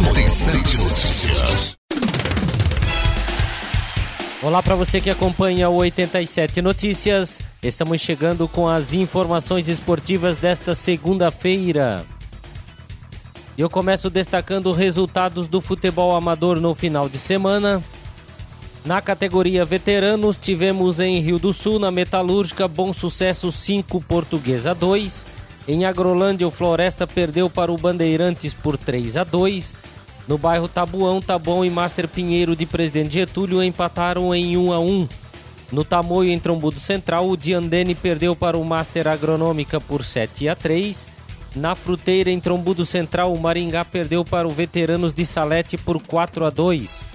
97 Notícias. Olá para você que acompanha o 87 Notícias. Estamos chegando com as informações esportivas desta segunda-feira. Eu começo destacando resultados do futebol amador no final de semana. Na categoria veteranos, tivemos em Rio do Sul, na Metalúrgica, Bom Sucesso 5, Portuguesa 2. Em Agrolândia, o Floresta perdeu para o Bandeirantes por 3 a 2. No bairro Tabuão, Taboão e Master Pinheiro de Presidente Getúlio empataram em 1 a 1. No Tamoio, em Trombudo Central, o Diandene perdeu para o Master Agronômica por 7 a 3. Na Fruteira, em Trombudo Central, o Maringá perdeu para o Veteranos de Salete por 4 a 2.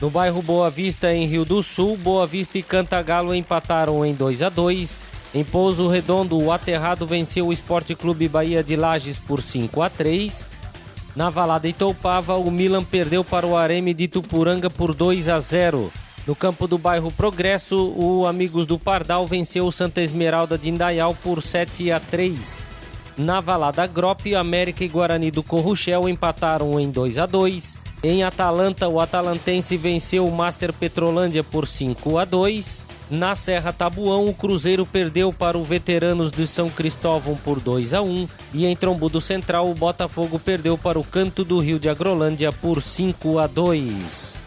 No bairro Boa Vista, em Rio do Sul, Boa Vista e Cantagalo empataram em 2 a 2. Em Pouso Redondo, o Aterrado venceu o Esporte Clube Bahia de Lages por 5 a 3. Na Valada Itoupava, o Milan perdeu para o Areme de Tupuranga por 2 a 0. No campo do bairro Progresso, o Amigos do Pardal venceu o Santa Esmeralda de Indaial por 7 a 3. Na Valada Grop, América e Guarani do Corruchel empataram em 2 a 2. Em Atalanta, o atalantense venceu o Master Petrolândia por 5 a 2. Na Serra Tabuão, o Cruzeiro perdeu para o Veteranos de São Cristóvão por 2 a 1 e em Trombudo Central o Botafogo perdeu para o Canto do Rio de Agrolândia por 5 a 2.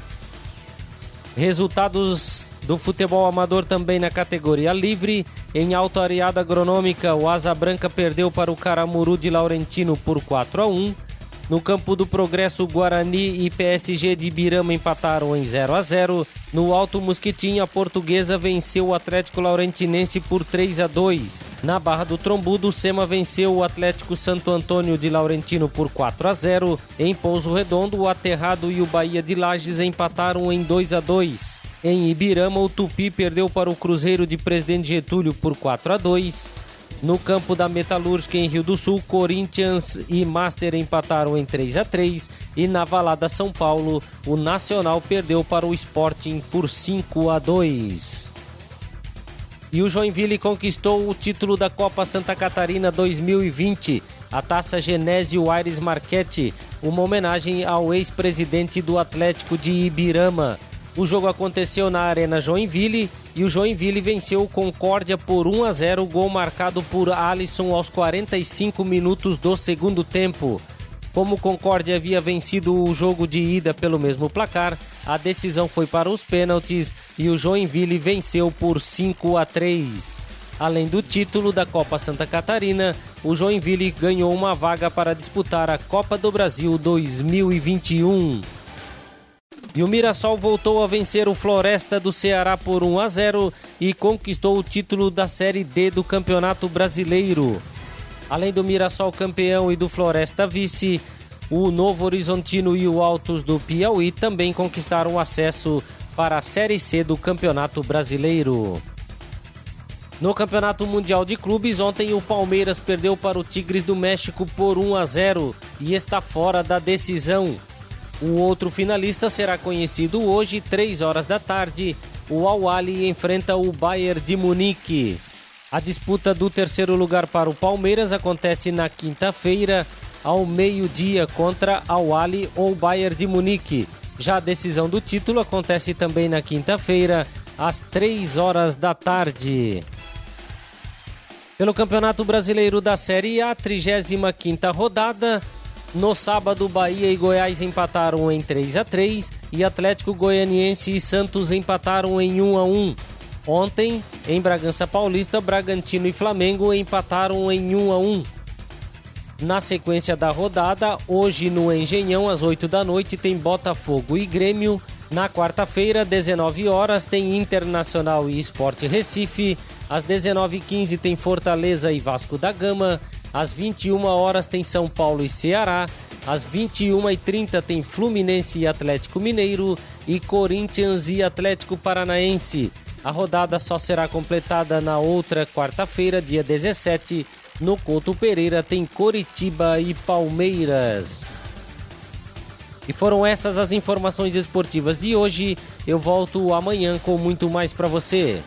Resultados do futebol amador também na categoria livre. Em Alto Areada Agronômica, o Asa Branca perdeu para o Caramuru de Laurentino por 4 a 1. No campo do Progresso, Guarani e PSG de Birama empataram em 0 a 0. No Alto Mosquitinho, a Portuguesa venceu o Atlético Laurentinense por 3 a 2. Na Barra do Trombudo, o Sema venceu o Atlético Santo Antônio de Laurentino por 4 a 0. Em Pouso Redondo, o Aterrado e o Bahia de Lages empataram em 2 a 2. Em Ibirama, o Tupi perdeu para o Cruzeiro de Presidente Getúlio por 4 a 2. No campo da Metalúrgica em Rio do Sul, Corinthians e Master empataram em 3 a 3 e na Valada São Paulo, o Nacional perdeu para o Sporting por 5 a 2. E o Joinville conquistou o título da Copa Santa Catarina 2020, a Taça Genésio Aires Marchetti, uma homenagem ao ex-presidente do Atlético de Ibirama. O jogo aconteceu na Arena Joinville e o Joinville venceu o Concórdia por 1 a 0, gol marcado por Alisson aos 45 minutos do segundo tempo. Como o Concórdia havia vencido o jogo de ida pelo mesmo placar, a decisão foi para os pênaltis e o Joinville venceu por 5 a 3. Além do título da Copa Santa Catarina, o Joinville ganhou uma vaga para disputar a Copa do Brasil 2021. E o Mirassol voltou a vencer o Floresta do Ceará por 1 a 0 e conquistou o título da Série D do Campeonato Brasileiro. Além do Mirassol campeão e do Floresta vice, o Novo Horizontino e o Altos do Piauí também conquistaram acesso para a Série C do Campeonato Brasileiro. No Campeonato Mundial de Clubes, ontem o Palmeiras perdeu para o Tigres do México por 1 a 0 e está fora da decisão. O outro finalista será conhecido hoje, 3 horas da tarde. O Al-Ahly enfrenta o Bayern de Munique. A disputa do terceiro lugar para o Palmeiras acontece na quinta-feira, ao meio-dia, contra Al-Ahly ou Bayern de Munique. Já a decisão do título acontece também na quinta-feira, às 3 horas da tarde. Pelo Campeonato Brasileiro da Série A, 35ª rodada, no sábado, Bahia e Goiás empataram em 3 a 3 e Atlético Goianiense e Santos empataram em 1 a 1. Ontem, em Bragança Paulista, Bragantino e Flamengo empataram em 1 a 1. Na sequência da rodada, hoje no Engenhão, às 8 da noite, tem Botafogo e Grêmio. Na quarta-feira, 19 horas, tem Internacional e Esporte Recife. Às 19h15 tem Fortaleza e Vasco da Gama. Às 21 horas tem São Paulo e Ceará. Às 21h30 tem Fluminense e Atlético Mineiro e Corinthians e Atlético Paranaense. A rodada só será completada na outra quarta-feira, dia 17. No Couto Pereira tem Coritiba e Palmeiras. E foram essas as informações esportivas de hoje. Eu volto amanhã com muito mais para você.